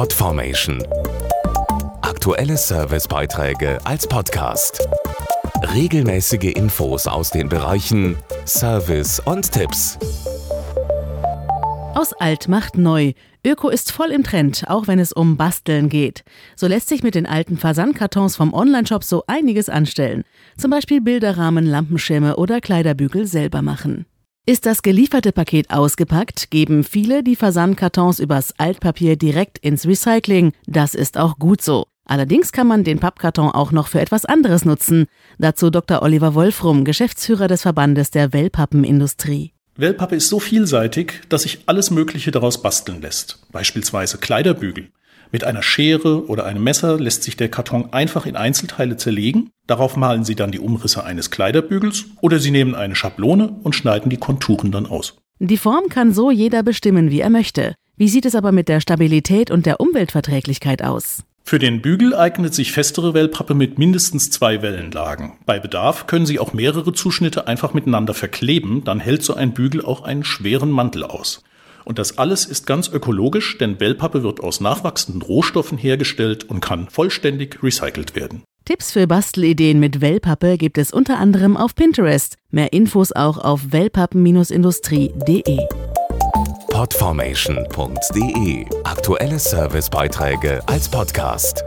Podformation. Aktuelle Servicebeiträge als Podcast. Regelmäßige Infos aus den Bereichen Service und Tipps. Aus alt macht neu. Öko ist voll im Trend, auch wenn es um Basteln geht. So lässt sich mit den alten Versandkartons vom Onlineshop so einiges anstellen. Zum Beispiel Bilderrahmen, Lampenschirme oder Kleiderbügel selber machen. Ist das gelieferte Paket ausgepackt, geben viele die Versandkartons übers Altpapier direkt ins Recycling. Das ist auch gut so. Allerdings kann man den Pappkarton auch noch für etwas anderes nutzen. Dazu Dr. Oliver Wolfrum, Geschäftsführer des Verbandes der Wellpappenindustrie. Wellpappe ist so vielseitig, dass sich alles Mögliche daraus basteln lässt. Beispielsweise Kleiderbügel. Mit einer Schere oder einem Messer lässt sich der Karton einfach in Einzelteile zerlegen. Darauf malen Sie dann die Umrisse eines Kleiderbügels oder Sie nehmen eine Schablone und schneiden die Konturen dann aus. Die Form kann so jeder bestimmen, wie er möchte. Wie sieht es aber mit der Stabilität und der Umweltverträglichkeit aus? Für den Bügel eignet sich festere Wellpappe mit mindestens zwei Wellenlagen. Bei Bedarf können Sie auch mehrere Zuschnitte einfach miteinander verkleben, dann hält so ein Bügel auch einen schweren Mantel aus. Und das alles ist ganz ökologisch, denn Wellpappe wird aus nachwachsenden Rohstoffen hergestellt und kann vollständig recycelt werden. Tipps für Bastelideen mit Wellpappe gibt es unter anderem auf Pinterest. Mehr Infos auch auf wellpappen-industrie.de. Podformation.de Aktuelle Servicebeiträge als Podcast.